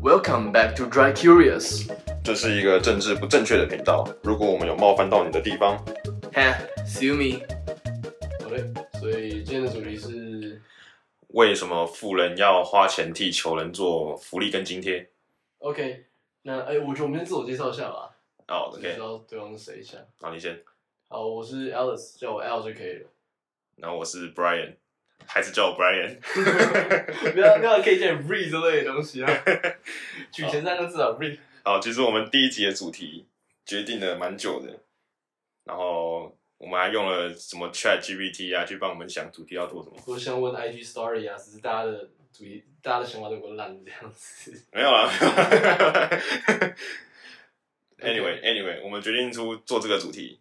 Welcome back to Dry Curious。这是一个政治不正确的频道。如果我们有冒犯到你的地方，哈，sue me。好嘞，所以今天的主题是为什么富人要花钱替穷人做福利跟津贴？OK。那哎、我觉得我们先自我介绍一下吧，哦就知，OK，道对方是谁一下。好，你先。好，我是 Alice，叫我 L 就可以了。然后我是 Brian，还是叫我 Brian？不要不要可以讲 breed 之类的东西啊，举前三个字啊 breed。好，其实我们第一集的主题决定了蛮久的，然后我们还用了什么 Chat GPT 啊，去帮我们想主题要做什么。我想问 IG story 啊，只是大家的主题，大家的想法都给我烂这样子。没有啦。没有啦 Anyway，Anyway，我们决定出做这个主题。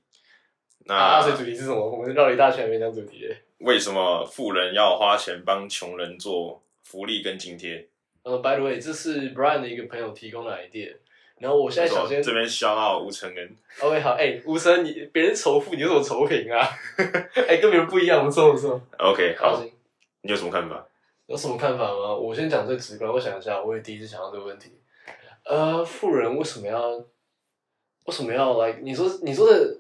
那、啊，所以主题是什么？我们绕了一大圈还没讲主题耶。为什么富人要花钱帮穷人做福利跟津贴？呃、b y the way，这是 Brian 的一个朋友提供的 idea。然后我现在想先这边消耗吴承恩，OK 好，哎、吴声，你别人仇富，你有什么仇贫啊？哎、跟别人不一样，不错不错。OK，好，你有什么看法？有什么看法吗？我先讲最直观，我想一下，我也第一次想到这个问题。呃，富人为什么要为什么要来？你说你说的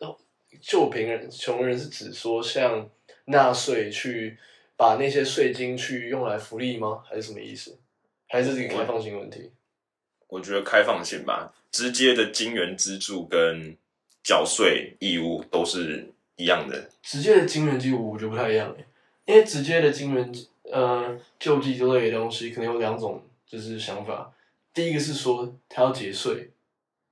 救贫人、穷人是指说像纳税去把那些税金去用来福利吗？还是什么意思？还是这是一个开放性问题？我觉得开放性吧，直接的金元资助跟缴税义务都是一样的。直接的金元机我觉得不太一样诶，因为直接的金元呃救济之类的东西，可能有两种就是想法。第一个是说他要节税，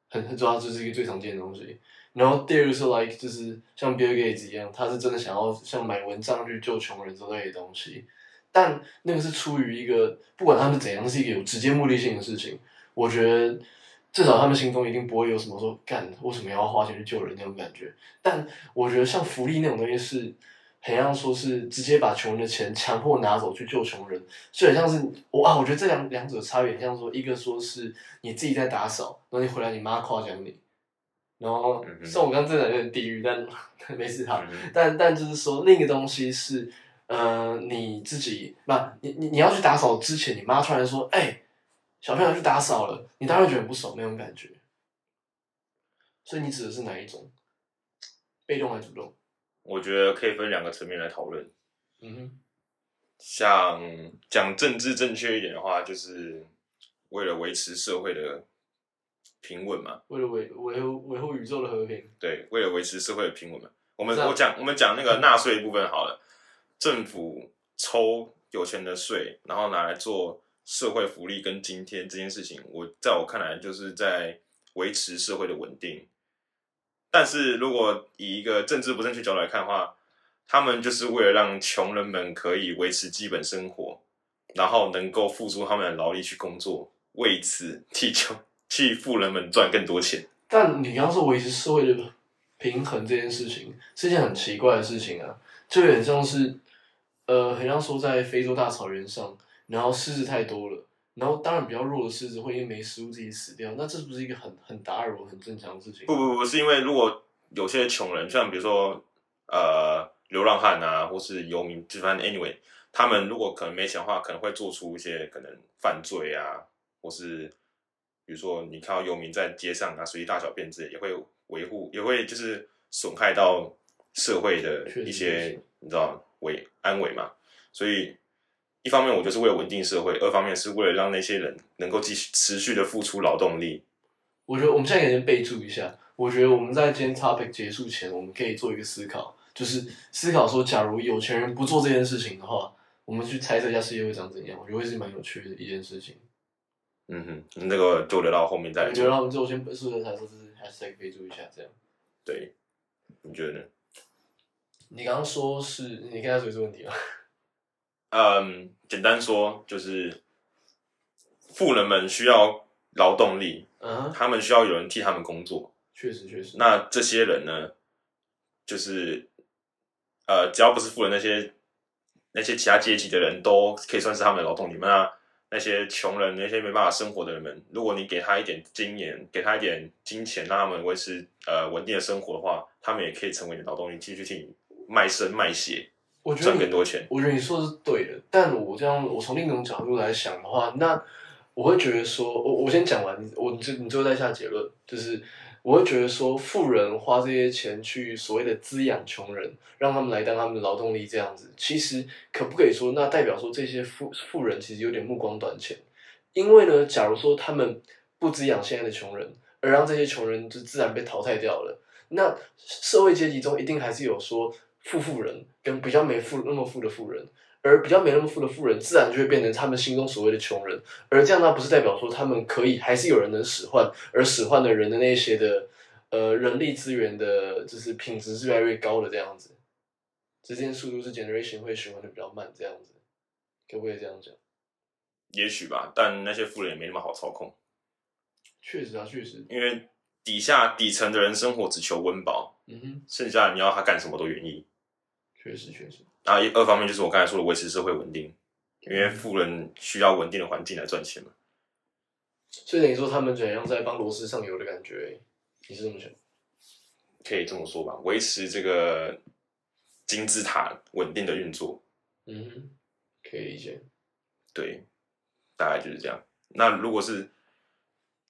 很很重要，这是一个最常见的东西。然后第二个是 like 就是像 Bill Gates 一样，他是真的想要像买蚊帐去救穷人之类的东西。但那个是出于一个不管他们怎样，是一个有直接目的性的事情。我觉得至少他们心中一定不会有什么说干为什么要花钱去救人那种感觉。但我觉得像福利那种东西是，很像说是直接把穷人的钱强迫拿走去救穷人，就很像是我啊，我觉得这两两者差别很像说，一个说是你自己在打扫，然后你回来你妈夸奖你，然后虽然我刚刚真的有点地狱，但没事哈。嗯但但就是说，另一个东西是，呃，你自己，那你你你要去打扫之前，你妈突然说，哎、小朋友去打扫了，你当然觉得很不爽那种感觉。所以你指的是哪一种？被动还是主动？我觉得可以分两个层面来讨论。嗯哼，像讲政治正确一点的话，就是为了维持社会的平稳嘛。为了维维护维护宇宙的和平。对，为了维持社会的平稳嘛。我们我讲我们讲那个纳税部分好了，政府抽有钱的税，然后拿来做社会福利跟津贴这件事情，我在我看来就是在维持社会的稳定。但是如果以一个政治不正确角度来看的话，他们就是为了让穷人们可以维持基本生活，然后能够付出他们的劳力去工作，为此 替穷替富人们赚更多钱。但你刚刚说维持社会的平衡这件事情，是一件很奇怪的事情啊，就有点像是，呃，很像说在非洲大草原上，然后狮子太多了，然后当然比较弱的狮子会因为没食物自己死掉，那这不是一个很很打扰、很正常的事情？不不不，是因为如果有些穷人，像比如说呃流浪汉啊，或是游民，就反正 anyway，他们如果可能没钱的话，可能会做出一些可能犯罪啊，或是比如说你看到游民在街上啊随地大小便之类，也会维护，也会就是损害到社会的一些你知道维安危嘛，所以。一方面，我就是为了稳定社会；二方面是为了让那些人能够继续持续的付出劳动力。我觉得我们现在可以先备注一下。我觉得我们在今天 topic 结束前，我们可以做一个思考，就是思考说，假如有钱人不做这件事情的话，我们去猜测一下世界会长怎样。我觉得会是蛮有趣的一件事情。嗯哼，那个就留到后面再来我觉得做。他们就先宿舍才说，就是备注一下这样。对，你觉得呢？你刚刚说是你刚才说这个问题吗？嗯，简单说就是，富人们需要劳动力，嗯，他们需要有人替他们工作。确实确实。那这些人呢，就是呃，只要不是富人，那些那些其他阶级的人都可以算是他们的劳动力。那那些穷人、那些没办法生活的人们，如果你给他一点经验，给他一点金钱，让他们维持呃稳定的生活的话，他们也可以成为你的劳动力，继续替你卖身卖血，我觉得你赚更多钱。我觉得你说的是对的，但我这样，我从另一种角度来想的话，那我会觉得说，我我先讲完，你我你最你最后再下结论，就是我会觉得说，富人花这些钱去所谓的滋养穷人，让他们来当他们的劳动力这样子，其实可不可以说，那代表说这些富富人其实有点目光短浅，因为呢，假如说他们不滋养现在的穷人，而让这些穷人就自然被淘汰掉了，那社会阶级中一定还是有说富富人跟比较没富那么富的富人。而比较没那么富的富人，自然就会变成他们心中所谓的穷人。而这样，那不是代表说他们可以，还是有人能使唤，而使唤的人的那些的呃人力资源的，就是品质是越来越高的这样子。之间速度是 generation 会循环的比较慢，这样子，可不可以这样讲？也许吧，但那些富人也没那么好操控，确实啊，确实，因为底下底层的人生活只求温饱，嗯哼，剩下你要他干什么都愿意。确实确实，然后一二方面就是我刚才说的维持社会稳定，因为富人需要稳定的环境来赚钱嘛。所以等于说他们怎样在帮螺丝上油的感觉，你是这么想？可以这么说吧，维持这个金字塔稳定的运作，嗯，可以理解。对，大概就是这样。那如果是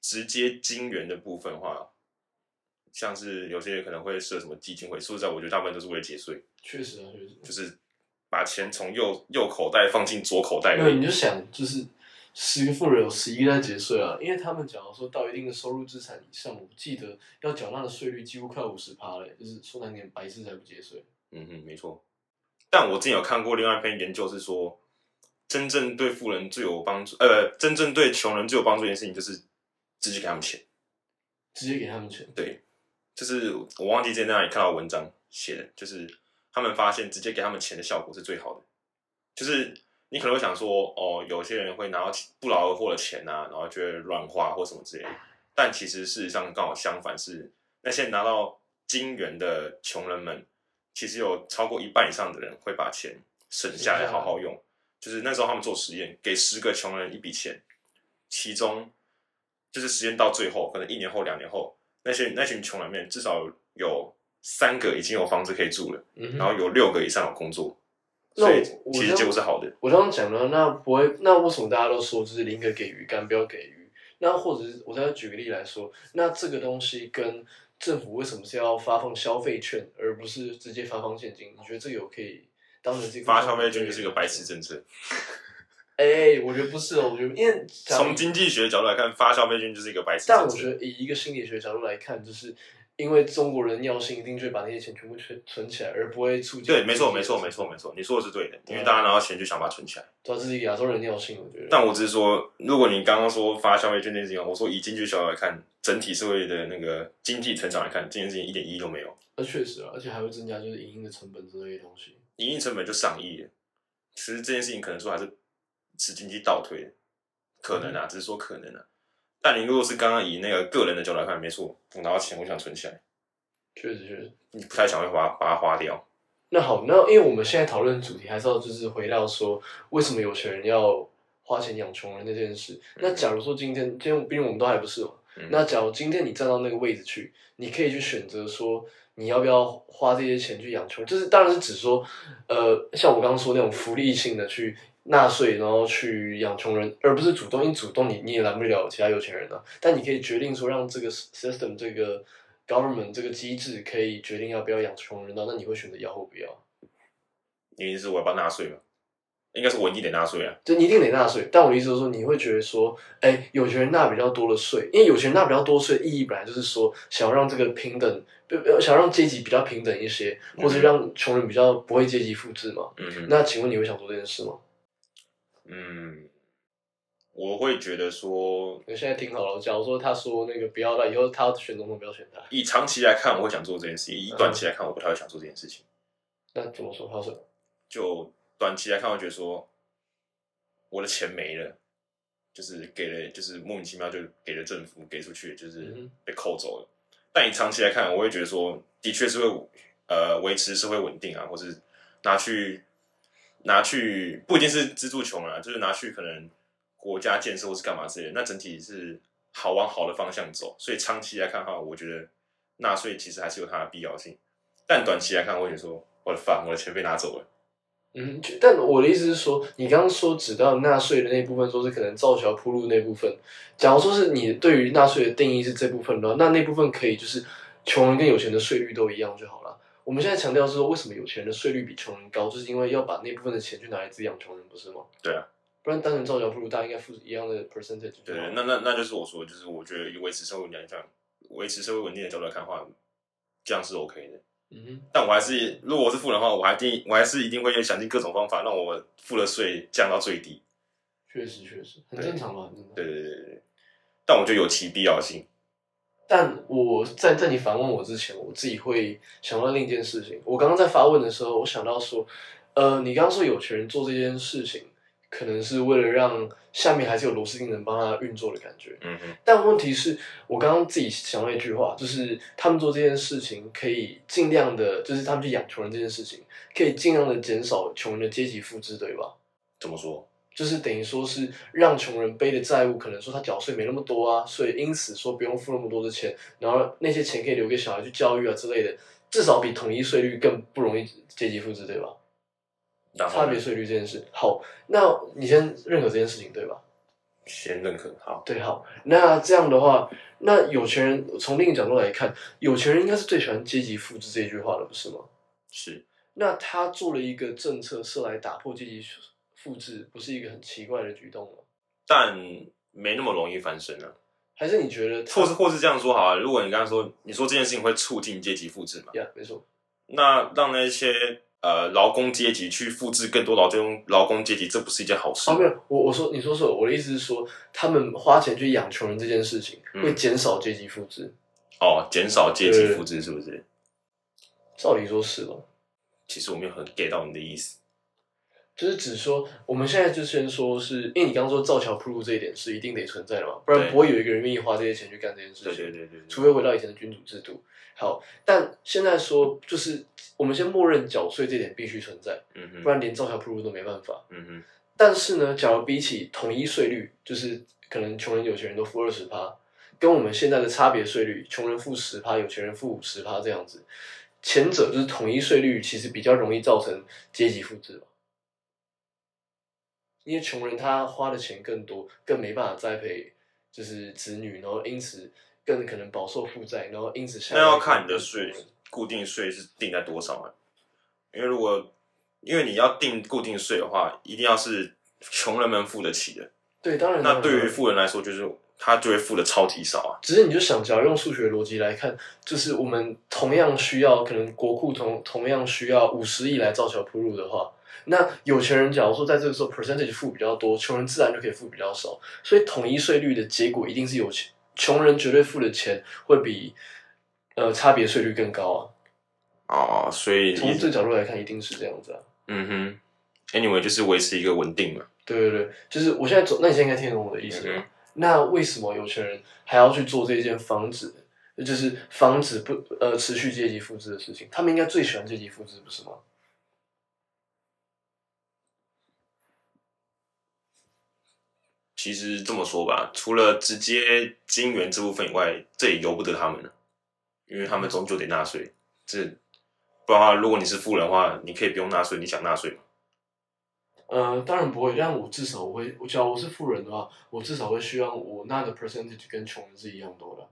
直接金元的部分的话，像是有些人可能会设什么基金会，说实在，我觉得大部分都是为了节税，确实啊，确实。就是把钱从右右口袋放进左口袋没有，你。就想，就是十个富人有十一个在节税啊，因为他们假如说到一定的收入资产以上，我记得要缴纳的税率几乎快五十趴了，就是说难点，白痴才不节税。嗯哼，没错。但我之前有看过另外一篇研究，是说真正对富人最有帮助，呃，真正对穷人最有帮助的一件事情，就是直接给他们钱。直接给他们钱，对，就是我忘记在那里看到文章写的，就是他们发现直接给他们钱的效果是最好的。就是你可能会想说，哦，有些人会拿到不劳而获的钱啊，然后觉得乱花或什么之类的。但其实事实上刚好相反，是那些拿到金元的穷人们，其实有超过一半以上的人会把钱省下来好好用。就是那时候他们做实验，给十个穷人一笔钱，其中就是实验到最后，可能一年后、两年后，那些那群穷人里面至少有三个已经有房子可以住了，嗯然后有六个以上有工作，所以其实结果是好的。我刚刚讲了，那不会，那为什么大家都说就是宁可给鱼竿，不要给鱼？那或者是我再举个例来说，那这个东西跟政府为什么是要发放消费券，而不是直接发放现金？你觉得这个有可以当成这个发消费券就是一个白痴政策。哎、我觉得不是哦，我觉得因为从经济学角度来看，发消费券就是一个白痴。但我觉得以一个心理学角度来看，就是因为中国人尿性一定就会把那些钱全部存存起来，而不会促进。对，没错，没错，没错，没错，你说的是对的，因为大家拿到钱就想把它存起来。主要是亚洲人尿性，我觉得。但我只是说，如果你刚刚说发消费券这件事情，我说以经济学角度来看，整体社会的那个经济成长来看，这件事情一点意义都没有，那确实啊，而且还会增加就是营运的成本之类的东西。营运成本就上亿了。其实这件事情可能说还是使经济倒退的，可能啊，只是说可能啊。但你如果是刚刚以那个个人的角度来看，没错，我拿到钱，我想存起来，确实确实。你不太想会把它把它花掉。那好，那因为我们现在讨论的主题还是要就是回到说，为什么有钱人要花钱养穷人那件事。那假如说今天，今天毕竟我们都还不是嘛，嗯那假如今天你站到那个位置去，你可以去选择说，你要不要花这些钱去养穷人？就是当然是指说，呃，像我刚刚说那种福利性的去纳税，然后去养穷人，而不是主动。因为主动你你也拦不了其他有钱人啊，但你可以决定说让这个 system 这个 government 这个机制可以决定要不要养穷人的，那你会选择要或不要？原因是我要不要纳税吗？应该是我一定得纳税啊。就你一定得纳税，但我的意思是说，你会觉得说，哎，有钱人纳比较多的税，因为有钱人纳比较多税的意义本来就是说，想要让这个平等，不不想让阶级比较平等一些，或者让穷人比较不会阶级复制嘛。嗯哼，那请问你会想做这件事吗？嗯，我会觉得说，我现在听好了，假如说他说那个不要，他以后他要选总统不要选他，以长期来看，我会想做这件事情；以短期来看，我不太会想做这件事情。那怎么说？他说，就短期来看，我会觉得说，我的钱没了，就是给了，就是莫名其妙就给了政府给出去，就是被扣走了。但以长期来看，我会觉得说，的确是会呃维持社会稳定啊，或是拿去拿去不一定是资助穷人啊，就是拿去可能国家建设或是干嘛之类的。那整体是好往好的方向走，所以长期来看哈，我觉得纳税其实还是有它的必要性。但短期来看，我跟你说，我的饭，我的钱被拿走了。嗯，就但我的意思是说，你刚刚说只到纳税的那部分，说是可能造桥铺路那部分。假如说是你对于纳税的定义是这部分的话，那那部分可以就是穷人跟有钱的税率都一样就好了。我们现在强调是说，为什么有钱人的税率比穷人高，就是因为要把那部分的钱去拿来滋养穷人，不是吗？对啊，不然单纯造桥铺路，大家应该付一样的 percentage。对，那那那就是我说，就是我觉得以维持社会稳定来讲，维持社会稳定的角度来看的话，这样是 OK 的。嗯哼，但我还是，如果我是富人的话，我还定，我还是一定会想尽各种方法，让我付的税降到最低。确实确实很正常嘛。对对对对对。但我觉得有其必要性。但我在在你反问我之前，我自己会想到另一件事情。我刚刚在发问的时候，我想到说，呃，你刚刚说有钱人做这件事情，可能是为了让下面还是有螺丝钉能帮他运作的感觉。嗯哼，但问题是我刚刚自己想到一句话，就是他们做这件事情可以尽量的，就是他们去养穷人这件事情，可以尽量的减少穷人的阶级复制，对吧？怎么说？就是等于说是让穷人背的债务，可能说他缴税没那么多啊，所以因此说不用付那么多的钱，然后那些钱可以留给小孩去教育啊之类的，至少比统一税率更不容易阶级复制，对吧？差别税率这件事，好，那你先认可这件事情，对吧？先认可，好。对，好，那这样的话，那有钱人从另一个角度来看，有钱人应该是最喜欢阶级复制这句话的，不是吗？是，那他做了一个政策是来打破阶级复制，不是一个很奇怪的举动吗？但没那么容易翻身啊。还是你觉得或是或是这样说好了，如果你刚刚说你说这件事情会促进阶级复制嘛，呀没错，那让那些呃劳工阶级去复制更多劳工劳工阶级，这不是一件好事哦，没有，我我说你说错，我的意思是说，他们花钱去养穷人这件事情，嗯会减少阶级复制。哦，减少阶级复制是不是？照理说是吧？其实我没有很 get 到你的意思。就是只说我们现在就先说是，因为你刚刚说造桥铺路这一点是一定得存在的嘛，不然不会有一个人愿意花这些钱去干这件事情。对对对除非回到以前的君主制度。好，但现在说就是我们先默认缴税这点必须存在，嗯哼，不然连造桥铺路都没办法。嗯哼，但是呢，假如比起统一税率，就是可能穷人有钱人都付二十趴，跟我们现在的差别税率，穷人付十趴，有钱人付五十趴这样子，前者就是统一税率，其实比较容易造成阶级复制嘛。因为穷人他花的钱更多，更没办法栽培就是子女，然后因此更可能饱受负债，然后因此下那要看你的更税固定税是定在多少啊？因为如果因为你要定固定税的话，一定要是穷人们付得起的。对，当然，那对于富人来说，就是他就会付的超级少啊。只是你就想，只要用数学逻辑来看，就是我们同样需要，可能国库同同样需要五十亿来造桥铺路的话，那有钱人假如说在这个时候 percentage 付比较多，穷人自然就可以付比较少，所以统一税率的结果一定是有钱穷人绝对付的钱会比呃差别税率更高啊。哦，所以从这个角度来看，一定是这样子啊。嗯哼，anyway 就是维持一个稳定嘛。对对对，就是我现在走，那你现在应该听懂我的意思了。嗯那为什么有钱人还要去做这件防止，就是防止不呃持续阶级复制的事情？他们应该最喜欢阶级复制，不是吗？其实这么说吧，除了直接金元这部分以外，这也由不得他们了，因为他们终究得纳税。这不然的话，如果你是富人的话，你可以不用纳税，你想纳税吗？呃，当然不会，但我至少我会，我假如我是富人的话，我至少会希望我纳的 percentage 跟穷人是一样多的。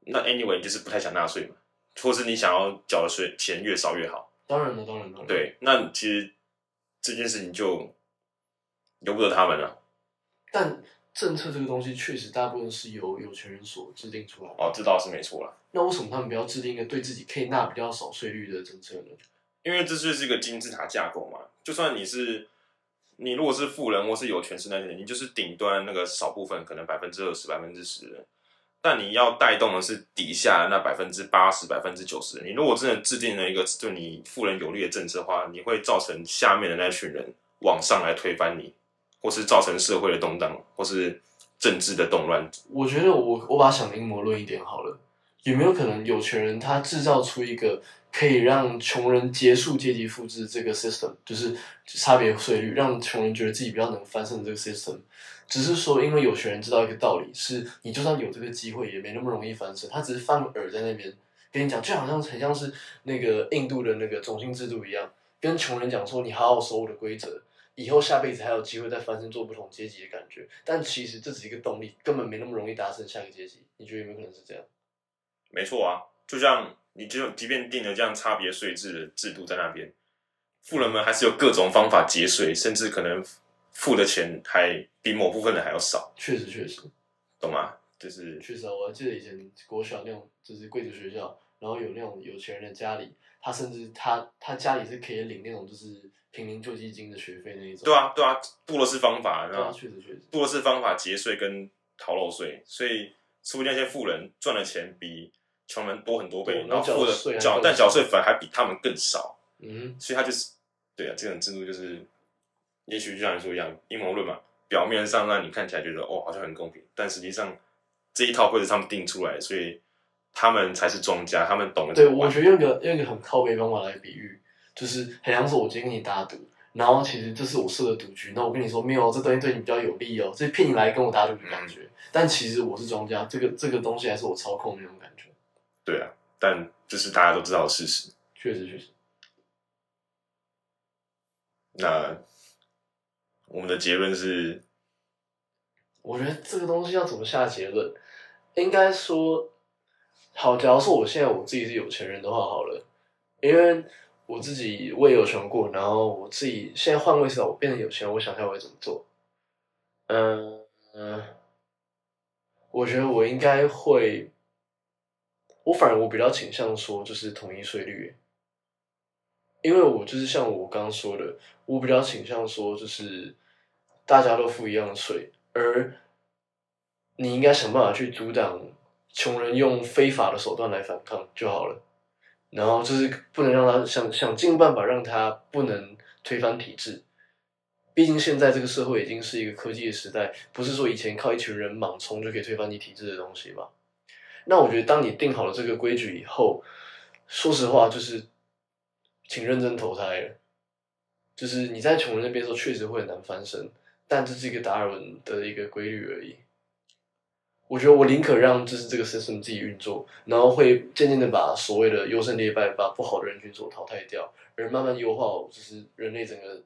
那 anyway 你就是不太想纳税嘛，或是你想要缴的税钱越少越好。当然了，当然当然。，对，那其实这件事情就由不得他们了。但政策这个东西确实大部分是由有钱人所制定出来的。哦，这倒是没错啦。那为什么他们不要制定一个对自己可以纳比较少税率的政策呢？因为这就是一个金字塔架构嘛。就算你是你如果是富人或是有权势那些人，你就是顶端那个少部分，可能百分之二十、百分之十人。但你要带动的是底下那百分之八十、百分之九十。你如果真的制定了一个对你富人有利的政策的话，你会造成下面的那群人往上来推翻你，或是造成社会的动荡，或是政治的动乱。我觉得我我把它想的阴谋论一点好了，有没有可能有钱人他制造出一个可以让穷人结束阶级复制这个 system，就是差别税率，让穷人觉得自己比较能翻身的这个 system，只是说因为有钱人知道一个道理，是你就算有这个机会也没那么容易翻身，他只是放个饵在那边跟你讲，就好像很像是那个印度的那个种姓制度一样。跟穷人讲说你好好守我的规则，以后下辈子还有机会再翻身做不同阶级的感觉。但其实这只是一个动力，根本没那么容易达成下一个阶级。你觉得有没有可能是这样？没错啊，就像你就即便定了这样差别税制的制度在那边，富人们还是有各种方法节税，甚至可能付的钱还比某部分人还要少，确实，确实，懂吗？就是确实啊！我还记得以前国小那种就是贵族学校，然后有那种有钱人的家里，他甚至他他家里是可以领那种就是贫民救济金的学费那一种。对啊，对啊，布洛斯方法，对啊，然后确实确实。布洛斯方法节税跟逃漏税，所以说不定那些富人赚的钱比穷人多很多倍，然后付的缴但缴税反而还比他们更少，嗯，所以他就是对啊，这种制度就是，也许就像你说一样阴谋论嘛，表面上让你看起来觉得哦好像很公平，但实际上这一套规则他们定出来，所以他们才是庄家，他们懂得怎对，我觉得用一个用一个很靠背方法来比喻，就是很像是我今天跟你打赌，然后其实这是我设的赌局，那我跟你说没有，这东西对你比较有利哦，这骗你来跟我打赌的感觉。但其实我是庄家，这个这个东西还是我操控的那种感觉。对啊，但这是大家都知道的事实。确实确实，那我们的结论是，我觉得这个东西要怎么下结论？应该说，好，假如说我现在我自己是有钱人的话，好了，因为我自己我也有穷过，然后我自己现在换位思考，我变得有钱，我想一下我会怎么做。嗯嗯，我觉得我应该会，我反而我比较倾向说就是统一税率，因为我就是像我刚刚说的，我比较倾向说就是大家都付一样的税，而你应该想办法去阻挡穷人用非法的手段来反抗就好了。然后就是不能让他想想尽办法让他不能推翻体制。毕竟现在这个社会已经是一个科技的时代，不是说以前靠一群人莽冲就可以推翻你体制的东西吧？那我觉得，当你定好了这个规矩以后，说实话，就是请认真投胎了。就是你在穷人那边的时候，确实会很难翻身，但这是一个达尔文的一个规律而已。我觉得我宁可让就是这个 system 自己运作，然后会渐渐的把所谓的优胜劣败，把不好的人群所淘汰掉，而慢慢优化就是人类整个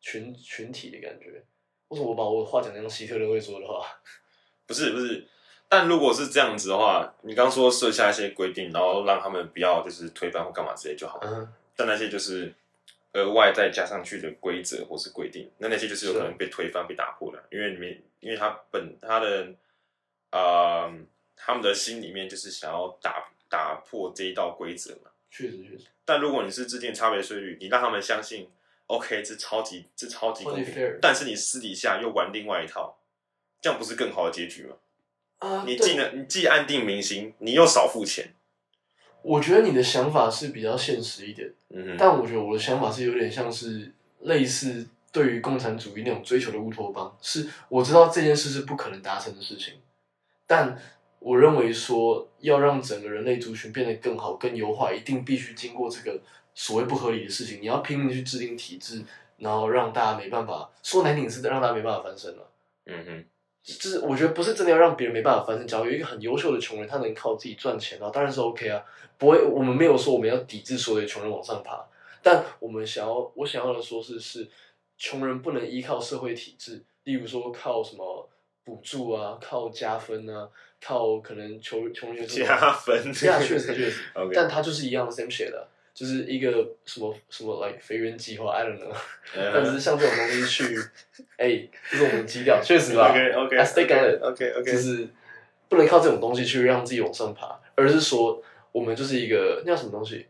群群体的感觉。为什么我把我的话讲得像希特勒会说的话？不是不是，但如果是这样子的话，你刚说设下一些规定，然后让他们不要就是推翻或干嘛之类就好。嗯，但那些就是额外再加上去的规则或是规定，那那些就是有可能被推翻、被打破的，因为里面，因为他本他的呃他们的心里面就是想要打打破这一道规则嘛。确实确实，但如果你是制定差别税率，你让他们相信，OK，这超级这超级公平但是你私底下又玩另外一套，这样不是更好的结局吗？啊，你既能你既安定民心，你又少付钱，我觉得你的想法是比较现实一点，嗯哼，但我觉得我的想法是有点像是类似对于共产主义那种追求的乌托邦，是我知道这件事是不可能达成的事情，但我认为说要让整个人类族群变得更好、更优化，一定必须经过这个所谓不合理的事情。你要拼命去制定体制，然后让大家没办法说难听是让大家没办法翻身了。嗯哼，就是我觉得不是真的要让别人没办法翻身。假如有一个很优秀的穷人，他能靠自己赚钱，然后当然是 OK 啊，不会。我们没有说我们要抵制所有的穷人往上爬，但我们想要，我想要的说是是，穷人不能依靠社会体制，例如说靠什么补助啊，靠加分啊，靠可能穷穷人学生加分，对啊，确实确实 但他就是一样的 same shit 的，就是一个什么什么 like 肥原计划，I don't know。但嗯是像这种东西去，哎、这是我们基调，确实吧 OK OK I stay on it OK OK，就是不能靠这种东西去让自己往上爬，而是说我们就是一个那叫什么东西？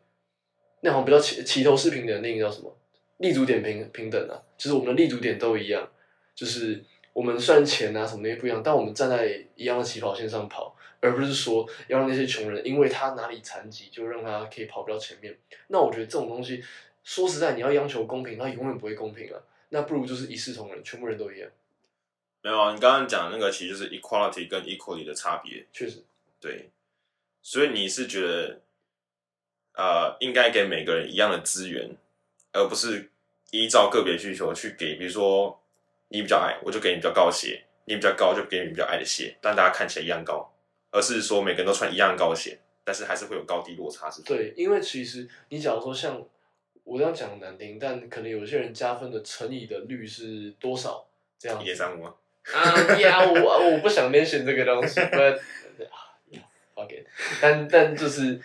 那好像比较齐齐头是平的，那个叫什么？立足点平平等啊，就是我们的立足点都一样，就是我们虽然钱啊什么东西不一样，但我们站在一样的起跑线上跑，而不是说要让那些穷人因为他哪里残疾就让他可以跑不到前面。那我觉得这种东西，说实在，你要央求公平，它永远不会公平啊。那不如就是一视同仁，全部人都一样。没有啊，你刚刚讲的那个其实就是 equality 跟 equality 的差别，确实，对，所以你是觉得，呃，应该给每个人一样的资源，而不是依照个别需求去给，比如说你比较矮，我就给你比较高的鞋；你比较高，就给你比较矮的鞋，但大家看起来一样高，而是说每个人都穿一样高的鞋，但是还是会有高低落差，是不是？对，因为其实你假如说像我这样讲很难听，但可能有些人加分的乘以的率是多少这样一点三五吗，啊呀，我我不想 mention 这个东西，but fuck it。但但就是，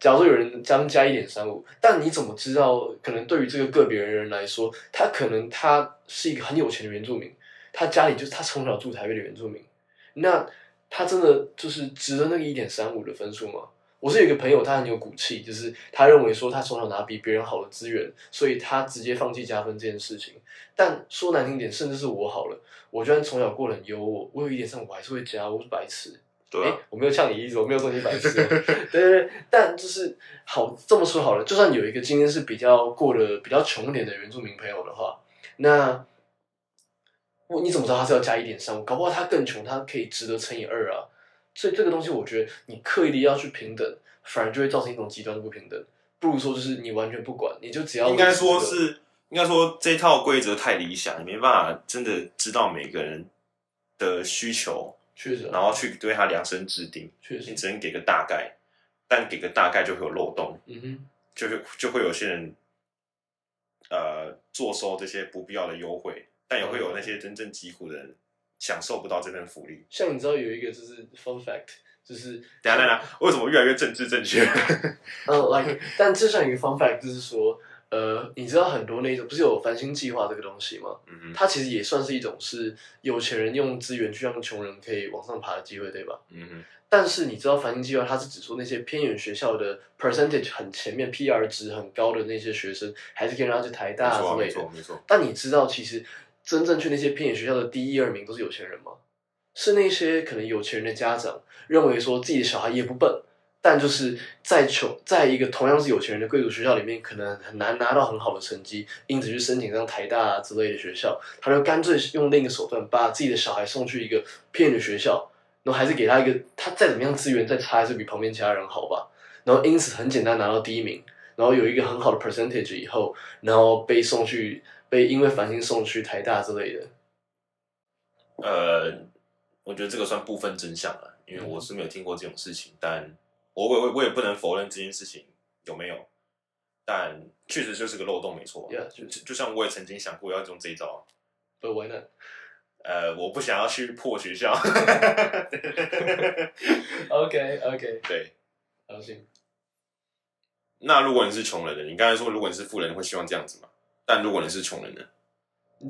假如说有人将加一点三五，但你怎么知道？可能对于这个个别人来说，他可能他是一个很有钱的原住民，他家里就是他从小住台北的原住民，那他真的就是值得那个一点三五的分数吗？我是有一个朋友，他很有骨气，就是他认为说他从小拿比别人好的资源，所以他直接放弃加分这件事情。但说难听点，甚至是我好了，我居然从小过得很优渥，我有一点上，我还是会加，我是白痴。哎、对啊，我没有像你意思，我没有说你白痴哦。对对对，但就是好这么说好了，就算有一个今天是比较过得比较穷一点的原住民朋友的话，那我你怎么知道他是要加一点三？搞不好他更穷，他可以值得乘以二啊。所以这个东西，我觉得你刻意的要去平等，反而就会造成一种极端的不平等。不如说就是你完全不管，你就只要应该说是，应该说这套规则太理想，你没办法真的知道每个人的需求，确实啊，然后去对他量身制定，确实你，只能给个大概，但给个大概就会有漏洞，嗯哼，就会就会有些人呃坐收这些不必要的优惠，但也会有那些真正疾苦的人享受不到这份福利。像你知道有一个就是 fun fact，就是等下等一下，为什么越来越政治正确？嗯，like，但这像一个 fun fact，就是说，呃，你知道很多那种不是有繁星计划这个东西吗？嗯哼，它其实也算是一种是有钱人用资源去让穷人可以往上爬的机会，对吧？嗯哼，但是你知道繁星计划它是指说那些偏远学校的 percentage 很前面，PR 值很高的那些学生，还是可以让他去台大错啊之类的。没错没错，但你知道，其实真正去那些偏远学校的第一二名都是有钱人吗？是那些可能有钱人的家长认为说自己的小孩也不笨，但就是在穷，在一个同样是有钱人的贵族学校里面，可能很难拿到很好的成绩，因此去申请上台大之类的学校，他就干脆用另一个手段把自己的小孩送去一个偏远的学校，然后还是给他一个他再怎么样资源再差还是比旁边其他人好吧，然后因此很简单拿到第一名，然后有一个很好的 percentage 以后，然后被送去被因为繁星送去台大之类的。呃，我觉得这个算部分真相了，因为嗯我是没有听过这种事情，但我我我我也不能否认这件事情有没有，但确实就是个漏洞，没错。Yeah，就就就像我也曾经想过要用这一招，But why not? 呃，我不想要去破学校。OK OK，对，好行。那如果你是穷人呢？你刚才说如果你是富人，会希望这样子嘛？但如果你是穷人呢？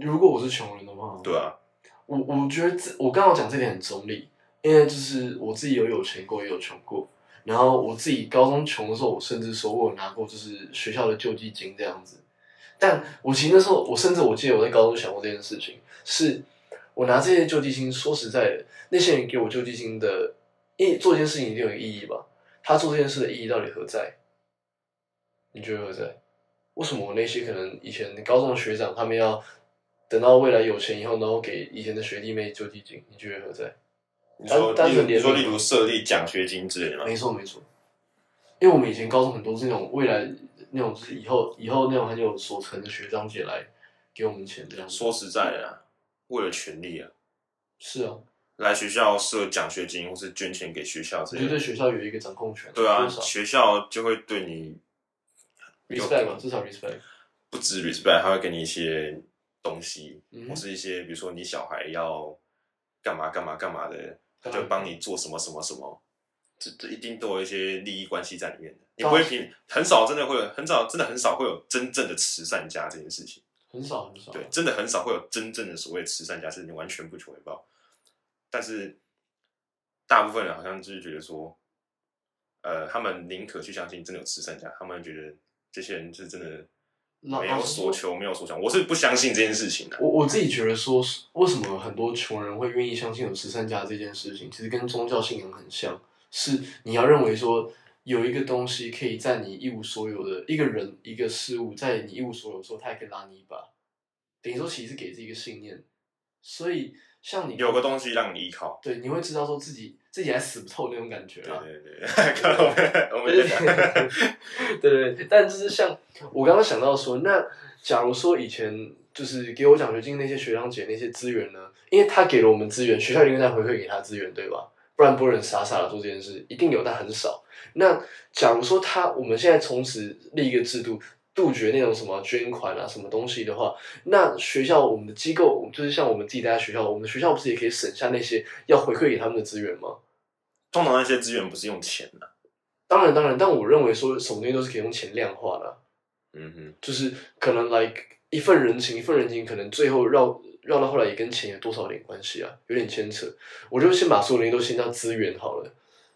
如果我是穷人的话，对啊，我我觉得这我刚刚讲这点很中立，因为就是我自己有有钱过，也有穷过。然后我自己高中穷的时候，我甚至说我有拿过就是学校的救济金这样子。但我其实那时候，我甚至我记得我在高中想过这件事情，是我拿这些救济金，说实在的，那些人给我救济金的，意做这件事情一定有意义吧？他做这件事的意义到底何在？你觉得何在？为什么我那些可能以前高中的学长，他们要等到未来有钱以后，然后给以前的学弟妹救济金？你觉得何在？你说你说例如设立奖学金之类的吗？没错没错，因为我们以前高中很多是那种未来那种就是以后以后那种很有所成的学长姐来给我们钱这样子。说实在的啊，为了权利啊，是啊，来学校设奖学金或是捐钱给学校之类的我觉得对。学校有一个掌控权。对啊，学校就会对你 respect 嘛，至少 respect。不止 respect，他会给你一些东西，嗯或是一些比如说你小孩要干嘛干嘛干嘛的，他就帮你做什么什么什么，这这一定都有一些利益关系在里面的。你不会凭很少，真的会有很少，真的很少会有真正的慈善家这件事情。很少很少。对，真的很少会有真正的所谓慈善家，是你完全不求回报。但是大部分人好像就是觉得说，呃，他们宁可去相信真的有慈善家，他们觉得这些人是真的没有所求，没有所想。我是不相信这件事情的。我我自己觉得说，是为什么很多穷人会愿意相信有十三家这件事情，其实跟宗教信仰很像，是你要认为说有一个东西可以在你一无所有的一个人一个事物，在你一无所有的时候，他也可以拉你一把，等于说其实给自己一个信念，所以像你有个东西让你依靠。对，你会知道说自己自己还死不透那种感觉啊。对对对，看我们 对对但就是像我刚刚想到说，那假如说以前就是给我奖学金那些学长姐那些资源呢，因为他给了我们资源，学校一定在回馈给他资源，对吧？不然不能傻傻的做这件事，一定有，但很少。那假如说他我们现在从此立一个制度，杜绝那种什么捐款啊什么东西的话，那学校我们的机构就是像我们自己待在学校，我们的学校不是也可以省下那些要回馈给他们的资源吗？通常那些资源不是用钱的、当然当然，但我认为说什么东西都是可以用钱量化的啊、嗯哼，就是可能 like 一份人情，一份人情，可能最后绕绕到后来也跟钱有多少点关系啊，有点牵扯。我就先把所有东西都先叫资源好了，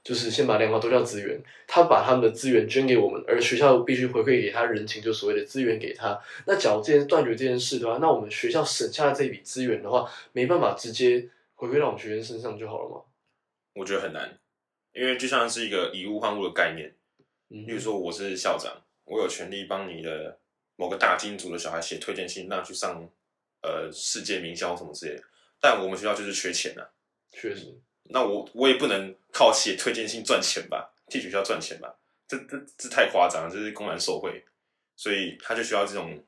就是先把量化都叫资源。他把他们的资源捐给我们，而学校必须回馈给他人情，就所谓的资源给他。那假如这件断绝这件事的话，那我们学校省下的这笔资源的话，没办法直接回馈到我们学生身上就好了吗？我觉得很难，因为就像是一个以物换物的概念。嗯例如说，我是校长，我有权利帮你的某个大金主的小孩写推荐信，让他去上呃世界名校什么之类的。但我们学校就是缺钱啊，确实，那我我也不能靠写推荐信赚钱吧，替学校赚钱吧，这这这太夸张了，这是公然受贿，所以他就需要这种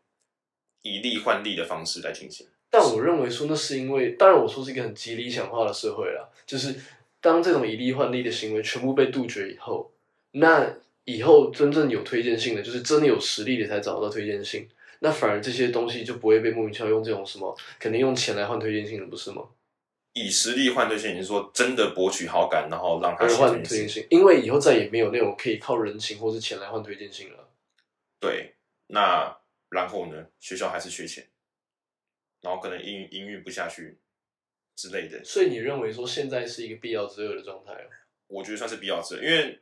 以利换利的方式来进行。但我认为说那是因为，当然我说是一个很极理想化的社会啦，就是当这种以利换利的行为全部被杜绝以后，那以后真正有推荐信的，就是真的有实力的才找到推荐信，那反而这些东西就不会被莫名其妙用这种什么，肯定用钱来换推荐信了，不是吗？以实力换对象，你是说真的博取好感，然后让他？换推荐信，因为以后再也没有那种可以靠人情或是钱来换推荐信了。对，那然后呢？学校还是缺钱，然后可能营营运不下去之类的，所以你认为说现在是一个必要之恶的状态哦？我觉得算是必要之恶，因为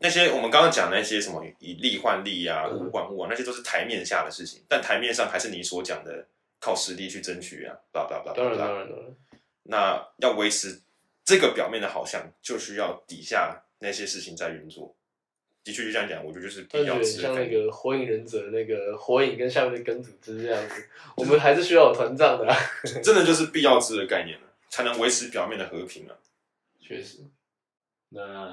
那些我们刚刚讲那些什么以利换利啊、嗯物换物啊，那些都是台面下的事情，但台面上还是你所讲的靠实力去争取啊，blah blah blah 当然当。然，当然，那要维持这个表面的好像，就需要底下那些事情在运作。的确，就这样讲，我觉得就是必要像那。个火影忍者那个火影跟下面的根组织这样子，我们还是需要有团战的、啊。真的就是必要之的概念了，才能维持表面的和平啊。确实，那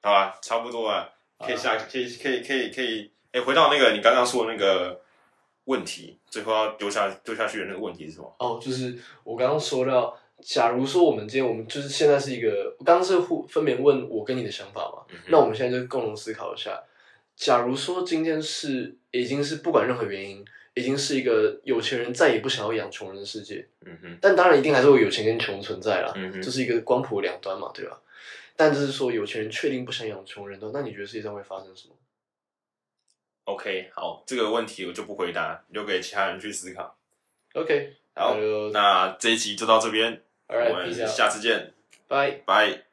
好吧，差不多了，可以下，啊可以，可以，可以，可以。哎、回到那个你刚刚说的那个问题，最后要丢下丢下去的那个问题是什么？哦，就是我刚刚说到，假如说我们今天我们就是现在是一个，刚刚是互分别问我跟你的想法嘛，嗯那我们现在就共同思考一下，假如说今天是已经是不管任何原因，已经是一个有钱人再也不想要养穷人的世界，嗯哼，但当然一定还是会有有钱跟穷存在啦，嗯哼这是一个光谱两端嘛，对吧？但就是说有钱人确定不想养穷人的，那你觉得世界上会发生什么？OK，好，这个问题我就不回答，留给其他人去思考。OK，好那这一集就到这边我们下次见，拜。拜。